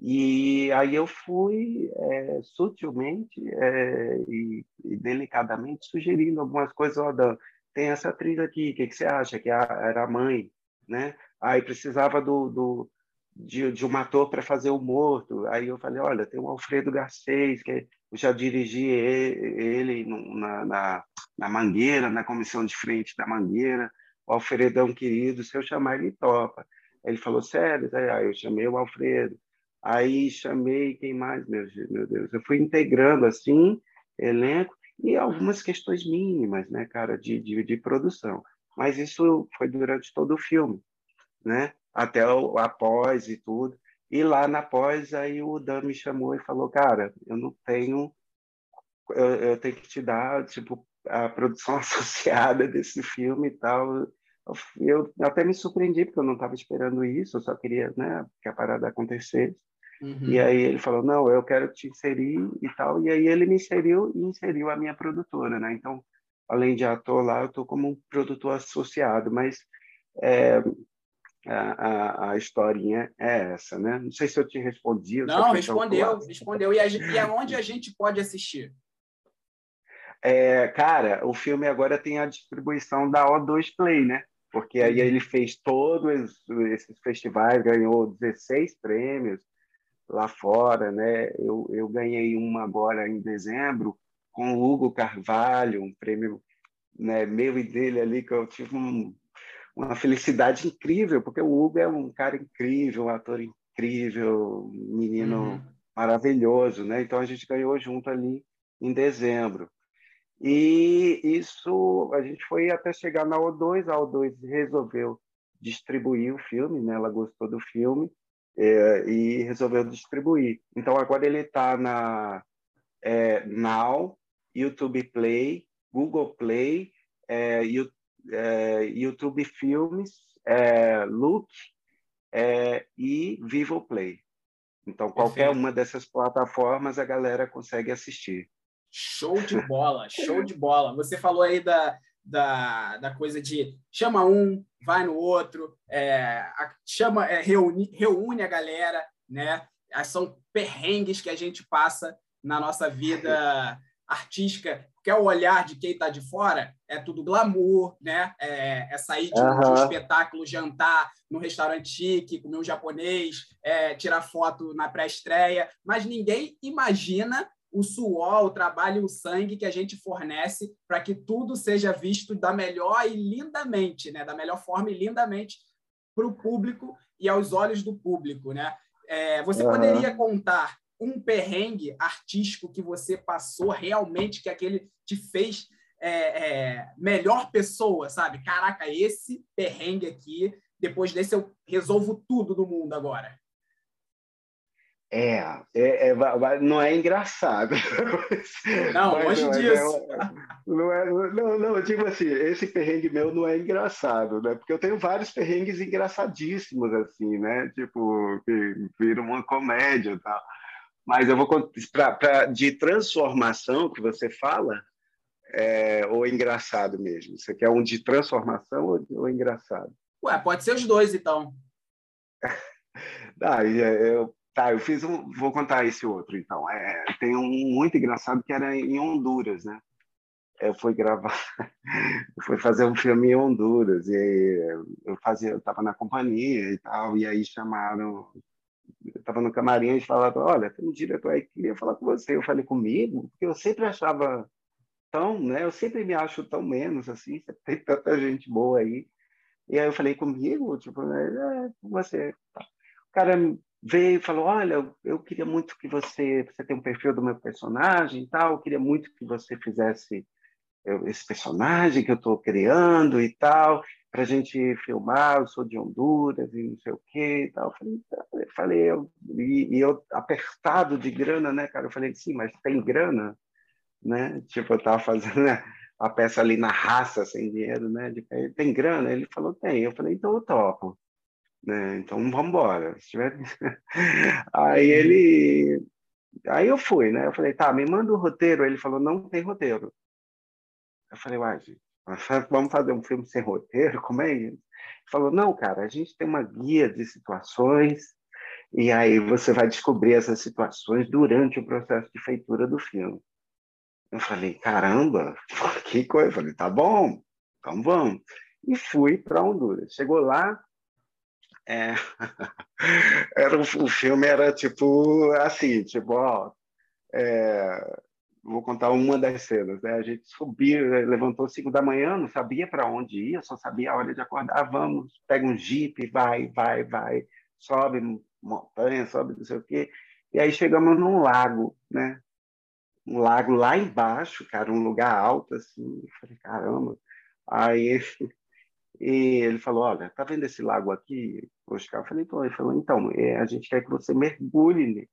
E aí eu fui é, sutilmente é, e, e, delicadamente sugerindo algumas coisas. Ó, Dan, tem essa atriz aqui, o que, que, você acha? Que era a mãe, né? Aí precisava do, do de, de, um ator para fazer o morto. Aí eu falei, olha, tem o Alfredo Garcês, que eu já dirigi ele, na, na, na Mangueira, na comissão de frente da Mangueira. O Alfredão querido, se eu chamar ele topa. Ele falou, sério? Aí eu chamei o Alfredo. Aí chamei quem mais, meu, meu Deus. Eu fui integrando assim elenco e algumas questões mínimas, né, cara, de, de, de produção. Mas isso foi durante todo o filme, né? Até o após e tudo. E lá na pós, aí o Dan me chamou e falou, cara, eu não tenho, eu, eu tenho que te dar, tipo, a produção associada desse filme e tal. Eu, eu até me surpreendi, porque eu não estava esperando isso, eu só queria né, que a parada acontecesse. Uhum. E aí ele falou, não, eu quero te inserir e tal. E aí ele me inseriu e inseriu a minha produtora, né? Então, além de ator lá, eu estou como um produtor associado, mas é, a, a, a, historinha é essa, né? Não sei se eu te respondi. Não, respondeu, respondeu. E, a, e aonde a gente pode assistir? É, cara, o filme agora tem a distribuição da O2 Play, né? Porque aí uhum. ele fez todos esses festivais, ganhou 16 prêmios, lá fora, né? Eu, eu ganhei uma agora em dezembro com o Hugo Carvalho, um prêmio né, meu e dele ali que eu tive um, uma felicidade incrível, porque o Hugo é um cara incrível, um ator incrível, um menino uhum. maravilhoso, né? Então a gente ganhou junto ali em dezembro. E isso, a gente foi até chegar na O2, a O2 resolveu distribuir o filme, né? ela gostou do filme é, e resolveu distribuir. Então agora ele está na é, Now, YouTube Play, Google Play, é, é YouTube Filmes, é, Look é, e Vivo Play. Então qualquer Perfeito. uma dessas plataformas a galera consegue assistir. Show de bola, show de bola. Você falou aí da, da, da coisa de chama um, vai no outro, é, chama, é, reúne, reúne a galera, né? São perrengues que a gente passa na nossa vida artística, porque é o olhar de quem está de fora, é tudo glamour, né? É, é sair de, uhum. de, um espetáculo, jantar num restaurante chique, comer um japonês, é, tirar foto na pré-estreia, mas ninguém imagina o suor, o trabalho e o sangue que a gente fornece para que tudo seja visto da melhor e lindamente, né? da melhor forma e lindamente para o público e aos olhos do público. Né? É, você uhum. poderia contar um perrengue artístico que você passou realmente, que aquele te fez é, é, melhor pessoa, sabe? Caraca, esse perrengue aqui, depois desse eu resolvo tudo do mundo agora. É, é, é, não é engraçado. Não, longe não, disso. É, não, é, não, não, tipo assim, esse perrengue meu não é engraçado, né? Porque eu tenho vários perrengues engraçadíssimos, assim, né? Tipo, que viram uma comédia e tal. Mas eu vou pra, pra, de transformação que você fala, é, ou engraçado mesmo? Você quer um de transformação ou, ou engraçado? Ué, pode ser os dois, então. ah, eu, Tá, eu fiz um. Vou contar esse outro, então. É, tem um muito engraçado que era em Honduras, né? Eu fui gravar, eu fui fazer um filme em Honduras e eu fazia, eu estava na companhia e tal, e aí chamaram, estava no camarim e falaram, olha, tem um diretor aí que queria falar com você. Eu falei comigo, porque eu sempre achava tão, né? Eu sempre me acho tão menos assim, tem tanta gente boa aí. E aí eu falei comigo, tipo, é, com você. O cara veio e falou: Olha, eu queria muito que você. Você tem um perfil do meu personagem e tal, eu queria muito que você fizesse esse personagem que eu estou criando e tal, para a gente filmar. Eu sou de Honduras e não sei o quê e tal. Eu falei, tá. eu falei e, e, eu apertado de grana, né, cara? Eu falei, sim, mas tem grana, né? Tipo, eu estava fazendo né, a peça ali na raça, sem dinheiro, né? De, tem grana? Ele falou, tem. Eu falei, então eu topo né? Então vamos embora. Tiver... aí ele, aí eu fui, né? Eu falei, tá, me manda o roteiro. Ele falou, não tem roteiro. Eu falei, uai, gente, vamos fazer um filme sem roteiro? Como é isso? Ele falou, não, cara, a gente tem uma guia de situações e aí você vai descobrir essas situações durante o processo de feitura do filme. Eu falei, caramba, que coisa. Eu falei, tá bom, então vamos. E fui para Honduras. Chegou lá, é. era, o filme era tipo assim, tipo, ó, é, vou contar uma das cenas, né? A gente subiu, levantou cinco da manhã, não sabia para onde ia, só sabia a hora de acordar. Vamos, pega um jipe, vai, vai, vai, sobe montanha, sobe não sei o quê. E aí chegamos num lago, né? Um lago lá embaixo, cara, um lugar alto assim. Eu falei, caramba. Aí e ele falou, olha, tá vendo esse lago aqui? Eu falei, então, ele falou, então, é, a gente quer que você mergulhe nele.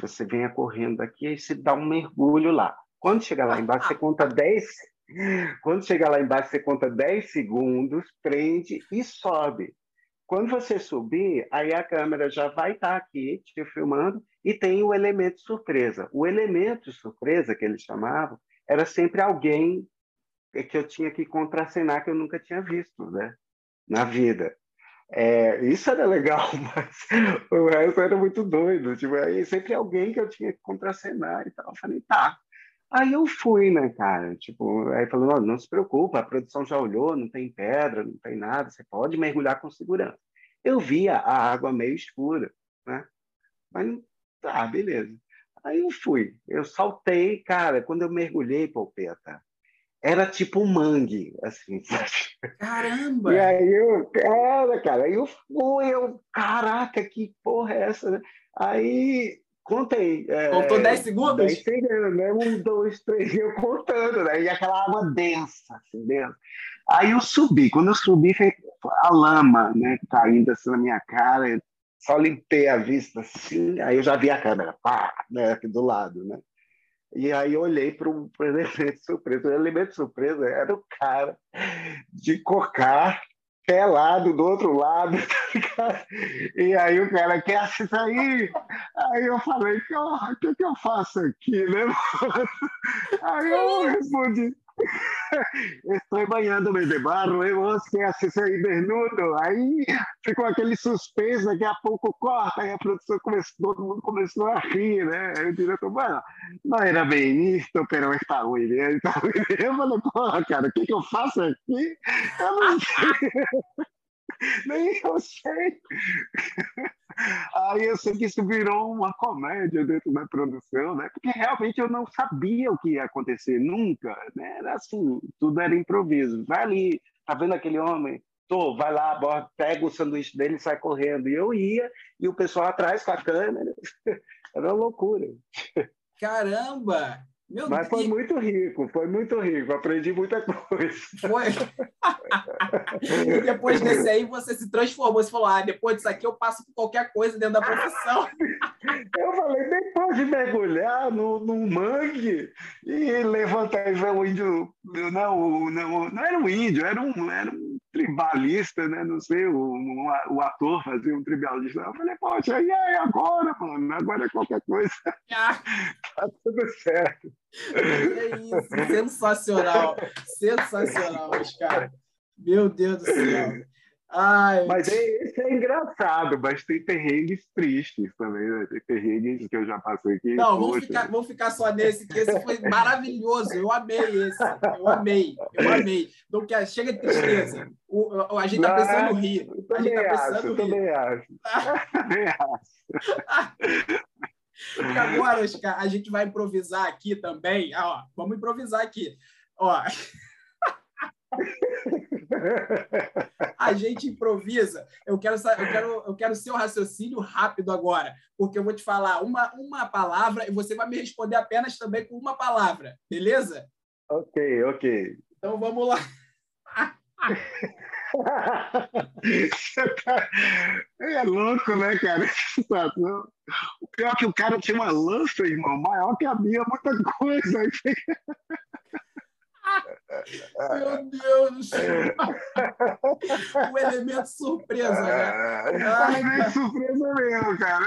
Você venha correndo aqui e se dá um mergulho lá. Quando chegar lá embaixo, você conta 10... Quando chegar lá embaixo, você conta 10 segundos, prende e sobe. Quando você subir, aí a câmera já vai estar tá aqui te filmando e tem o elemento surpresa. O elemento surpresa que eles chamavam era sempre alguém que eu tinha que contracenar que eu nunca tinha visto, né? Na vida. É, isso era legal, mas o resto era muito doido. Tipo, aí sempre alguém que eu tinha que contracenar e tal. Eu falei, tá. Aí eu fui, né, cara? Tipo, aí falou, não, não se preocupa, a produção já olhou, não tem pedra, não tem nada, você pode mergulhar com segurança. Eu via a água meio escura, né? Mas, tá, beleza. Aí eu fui, eu saltei, cara, quando eu mergulhei, Polpeta, era tipo um mangue, assim. Caramba! E aí eu, era, cara, aí eu fui, eu, caraca, que porra é essa? Né? Aí Contei. É, Contou 10 segundos? 10 segundos, né? Um, dois, três, eu contando, né? E aquela água densa, assim, densa. Aí eu subi. Quando eu subi, foi a lama, né? Caindo assim na minha cara. Só limpei a vista assim. Aí eu já vi a câmera, pá, né? Aqui do lado, né? E aí eu olhei para o elemento surpresa. O elemento surpresa era o cara de cocar pelado do outro lado. Tá e aí o cara quer assistir aí. Aí eu falei, o que, que eu faço aqui, né? Aí eu respondi, Estou banhando-me de barro e você assiste aí desnudo. Aí ficou aquele suspense, daqui a pouco corta, aí a produção começou, todo mundo começou a rir, né? Aí o diretor, mano, não era bem isso, pero está ruim? Está ruim. Eu falei, porra, cara, o que, que eu faço aqui? Eu não sei. Nem eu sei. Aí eu sei que isso virou uma comédia dentro da produção, né? Porque realmente eu não sabia o que ia acontecer nunca, né? Era assim, tudo era improviso. Vai ali, tá vendo aquele homem? Tô, vai lá, pega o sanduíche dele e sai correndo. E eu ia, e o pessoal atrás com a câmera. Era uma loucura. Caramba! Meu Mas foi muito rico, foi muito rico, aprendi muita coisa. Foi. e depois desse aí você se transformou, você falou: ah, depois disso aqui eu passo por qualquer coisa dentro da profissão. eu falei, depois de mergulhar no, no mangue e levantar e ver o índio. Não, não, não era um índio, era um, era um tribalista, né? Não sei, o, o, o ator fazia um tribalista. Eu falei, poxa, e aí agora, mano? Agora é qualquer coisa. Ah. tá tudo certo. É isso, sensacional. Sensacional, Oscar. Meu Deus do céu. Ai. Mas é, esse é engraçado, mas tem perrengues tristes também, né? Tem perrengues que eu já passei aqui. Não, vamos ficar, vamos ficar só nesse, que esse foi maravilhoso. Eu amei esse. Eu amei, eu amei. Não quer, chega de tristeza. O, a gente está pensando no rir. A gente está pensando no rir. Também acho. Também acho. E agora, Oscar, a gente vai improvisar aqui também. Ah, ó, vamos improvisar aqui. Ó. a gente improvisa. Eu quero, eu quero, eu quero seu raciocínio rápido agora, porque eu vou te falar uma, uma palavra e você vai me responder apenas também com uma palavra, beleza? Ok, ok. Então vamos lá. é louco, né, cara? O pior é que o cara tinha uma lança, irmão, maior que a minha, muita coisa. Meu Deus do céu! O elemento surpresa, né? O elemento surpresa mesmo, cara.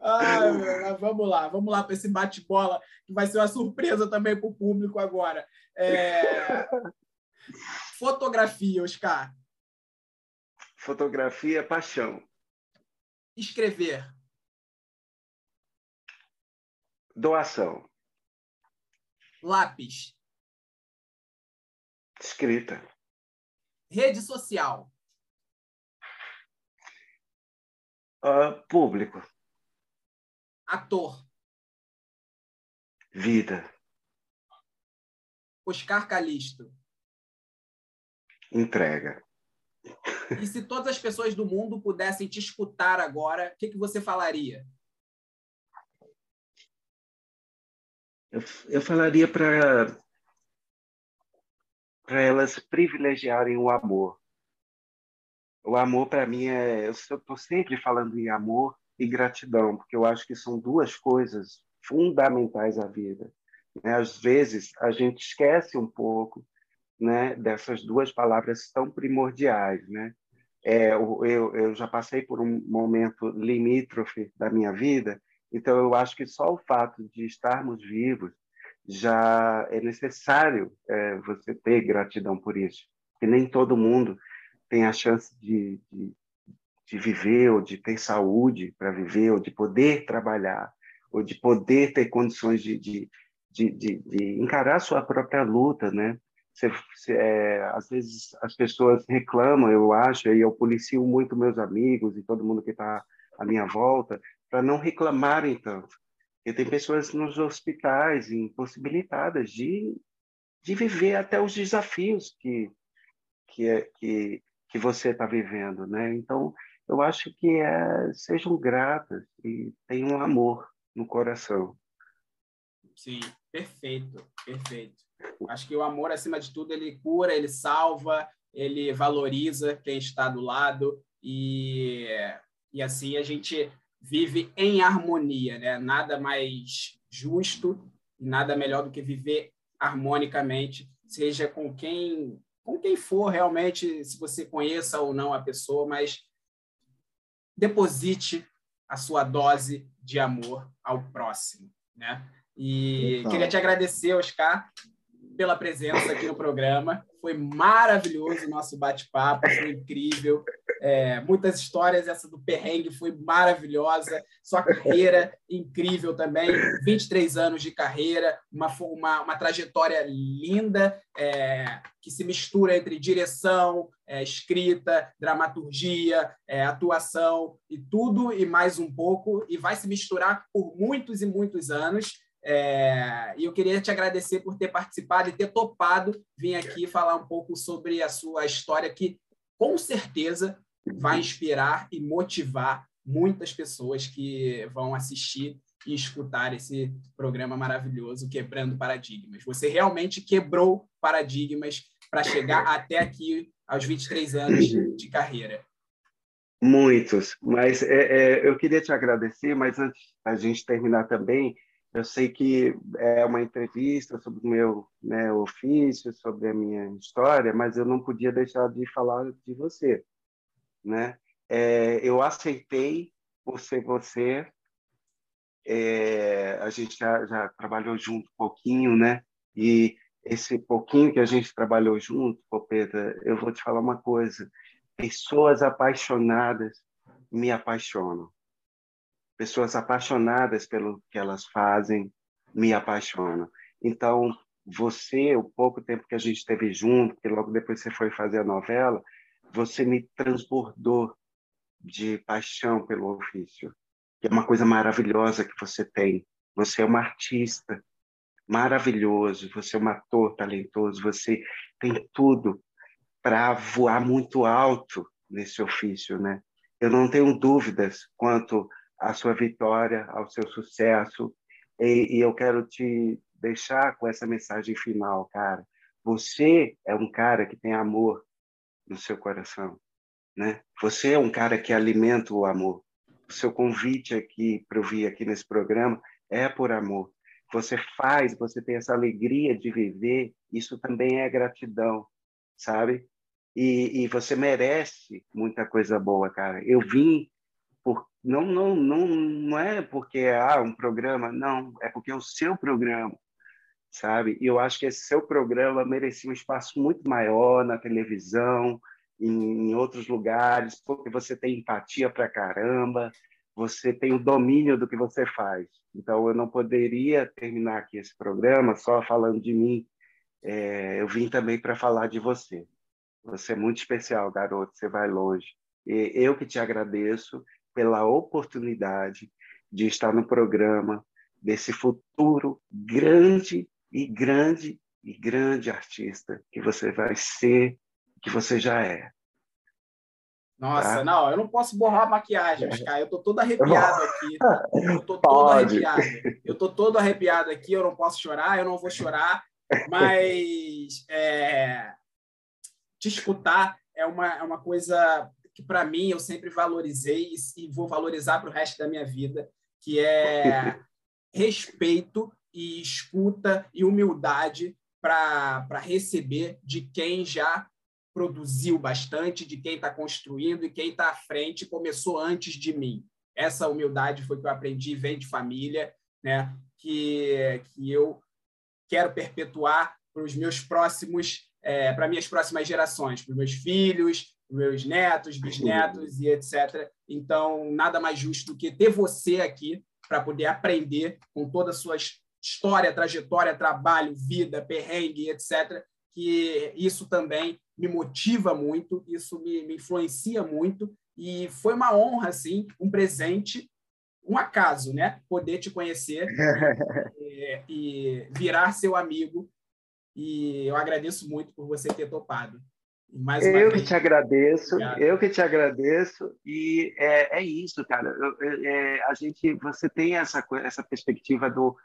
Ai, vamos lá, vamos lá para esse bate-bola, que vai ser uma surpresa também para o público agora. É... Fotografia, Oscar. Fotografia, paixão. Escrever. Doação. Lápis. Escrita. Rede social. Uh, público. Ator. Vida. Oscar Calisto. Entrega. E se todas as pessoas do mundo pudessem te escutar agora, o que, que você falaria? Eu, eu falaria para para elas privilegiarem o amor. O amor para mim é, eu estou sempre falando em amor e gratidão, porque eu acho que são duas coisas fundamentais à vida. Né? Às vezes a gente esquece um pouco, né, dessas duas palavras tão primordiais, né? É, eu, eu já passei por um momento limítrofe da minha vida então, eu acho que só o fato de estarmos vivos já é necessário é, você ter gratidão por isso. Porque nem todo mundo tem a chance de, de, de viver, ou de ter saúde para viver, ou de poder trabalhar, ou de poder ter condições de, de, de, de, encarar sua própria luta, né? É, às vezes as pessoas reclamam, eu acho, e eu policio muito meus amigos e todo mundo que está à minha volta, para não reclamarem tanto. Porque tem pessoas nos hospitais impossibilitadas de, de viver até os desafios que, que, é, que, que você está vivendo. Né? Então, eu acho que é, sejam gratas e tenham amor no coração. Sim, perfeito, perfeito. Acho que o amor, acima de tudo, ele cura, ele salva, ele valoriza quem está do lado e, e assim a gente vive em harmonia, né? Nada mais justo, nada melhor do que viver harmonicamente, seja com quem com quem for realmente, se você conheça ou não a pessoa, mas deposite a sua dose de amor ao próximo, né? E então. queria te agradecer, Oscar, pela presença aqui no programa. Foi maravilhoso o nosso bate-papo, foi incrível. É, muitas histórias, essa do perrengue foi maravilhosa. Sua carreira incrível também, 23 anos de carreira, uma, uma, uma trajetória linda é, que se mistura entre direção, é, escrita, dramaturgia, é, atuação e tudo e mais um pouco, e vai se misturar por muitos e muitos anos. É, e eu queria te agradecer por ter participado e ter topado vir aqui falar um pouco sobre a sua história, que com certeza vai inspirar e motivar muitas pessoas que vão assistir e escutar esse programa maravilhoso Quebrando Paradigmas. Você realmente quebrou paradigmas para chegar até aqui aos 23 anos de carreira. Muitos, mas é, é, eu queria te agradecer, mas antes a gente terminar também, eu sei que é uma entrevista sobre o meu né, ofício, sobre a minha história, mas eu não podia deixar de falar de você. Né? É, eu aceitei por ser você. É, a gente já, já trabalhou junto um pouquinho, né? E esse pouquinho que a gente trabalhou junto, Popeta, eu vou te falar uma coisa. Pessoas apaixonadas me apaixonam pessoas apaixonadas pelo que elas fazem me apaixonam. Então, você, o pouco tempo que a gente esteve junto, que logo depois você foi fazer a novela, você me transbordou de paixão pelo ofício. Que é uma coisa maravilhosa que você tem. Você é uma artista maravilhoso, você é um ator talentoso, você tem tudo para voar muito alto nesse ofício, né? Eu não tenho dúvidas quanto à sua vitória, ao seu sucesso. E, e eu quero te deixar com essa mensagem final, cara. Você é um cara que tem amor no seu coração, né? Você é um cara que alimenta o amor. O seu convite aqui para eu vir aqui nesse programa é por amor. Você faz, você tem essa alegria de viver, isso também é gratidão, sabe? E, e você merece muita coisa boa, cara. Eu vim por não não não não é porque ah um programa não é porque é o seu programa sabe? E eu acho que esse seu programa merecia um espaço muito maior na televisão em, em outros lugares porque você tem empatia para caramba você tem o domínio do que você faz. Então eu não poderia terminar aqui esse programa só falando de mim. É, eu vim também para falar de você. Você é muito especial garoto você vai longe. E eu que te agradeço pela oportunidade de estar no programa desse futuro grande e grande e grande artista que você vai ser, que você já é. Nossa, tá? não, eu não posso borrar a maquiagem, Oscar. Eu tô todo arrepiado aqui. Eu tô todo Pode. arrepiado. Eu tô todo arrepiado aqui, eu não posso chorar, eu não vou chorar, mas é, te escutar é uma, é uma coisa que para mim eu sempre valorizei e vou valorizar para o resto da minha vida, que é respeito e escuta e humildade para receber de quem já produziu bastante, de quem está construindo e quem está à frente começou antes de mim. Essa humildade foi que eu aprendi, vem de família, né? que, que eu quero perpetuar para os meus próximos, é, para minhas próximas gerações, para os meus filhos, meus netos, bisnetos e etc. Então, nada mais justo do que ter você aqui para poder aprender com toda a sua história, trajetória, trabalho, vida, perrengue, etc. Que isso também me motiva muito, isso me, me influencia muito e foi uma honra, assim, um presente, um acaso, né? Poder te conhecer e, e virar seu amigo. E eu agradeço muito por você ter topado. Mais eu vez. que te agradeço, Obrigado. eu que te agradeço e é, é isso, cara. Eu, é, a gente, você tem essa essa perspectiva do,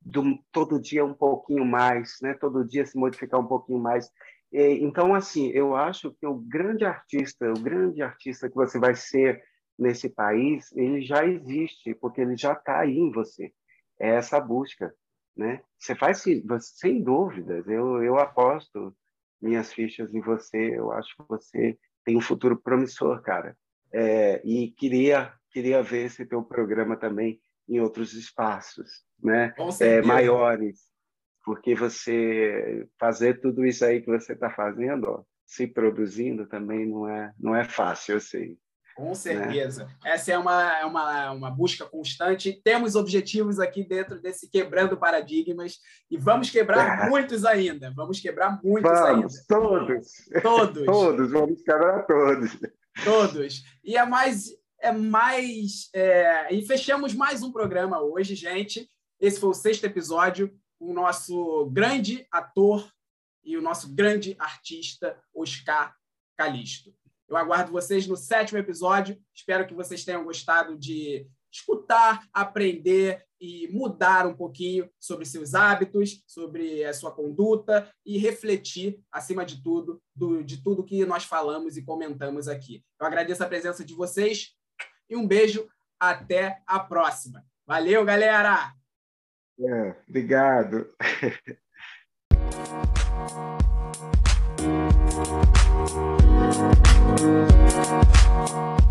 do todo dia um pouquinho mais, né? Todo dia se modificar um pouquinho mais. Então, assim, eu acho que o grande artista, o grande artista que você vai ser nesse país, ele já existe, porque ele já está aí em você. É essa busca, né? Você faz, sem dúvidas, eu, eu aposto minhas fichas em você, eu acho que você tem um futuro promissor, cara. É, e queria, queria ver esse teu programa também em outros espaços, né? É, maiores, porque você fazer tudo isso aí que você está fazendo, ó, se produzindo também não é não é fácil, eu sei. Com né? certeza. Né? Essa é uma, é uma, uma busca constante. Temos objetivos aqui dentro desse quebrando paradigmas e vamos quebrar muitos ainda. Vamos quebrar muitos vamos, ainda. Todos. Todos. todos, vamos quebrar todos. Todos. E é mais. É mais é... E fechamos mais um programa hoje, gente. Esse foi o sexto episódio. O nosso grande ator e o nosso grande artista, Oscar Calisto. Eu aguardo vocês no sétimo episódio. Espero que vocês tenham gostado de escutar, aprender e mudar um pouquinho sobre seus hábitos, sobre a sua conduta e refletir, acima de tudo, do, de tudo que nós falamos e comentamos aqui. Eu agradeço a presença de vocês e um beijo. Até a próxima. Valeu, galera! É, obrigado.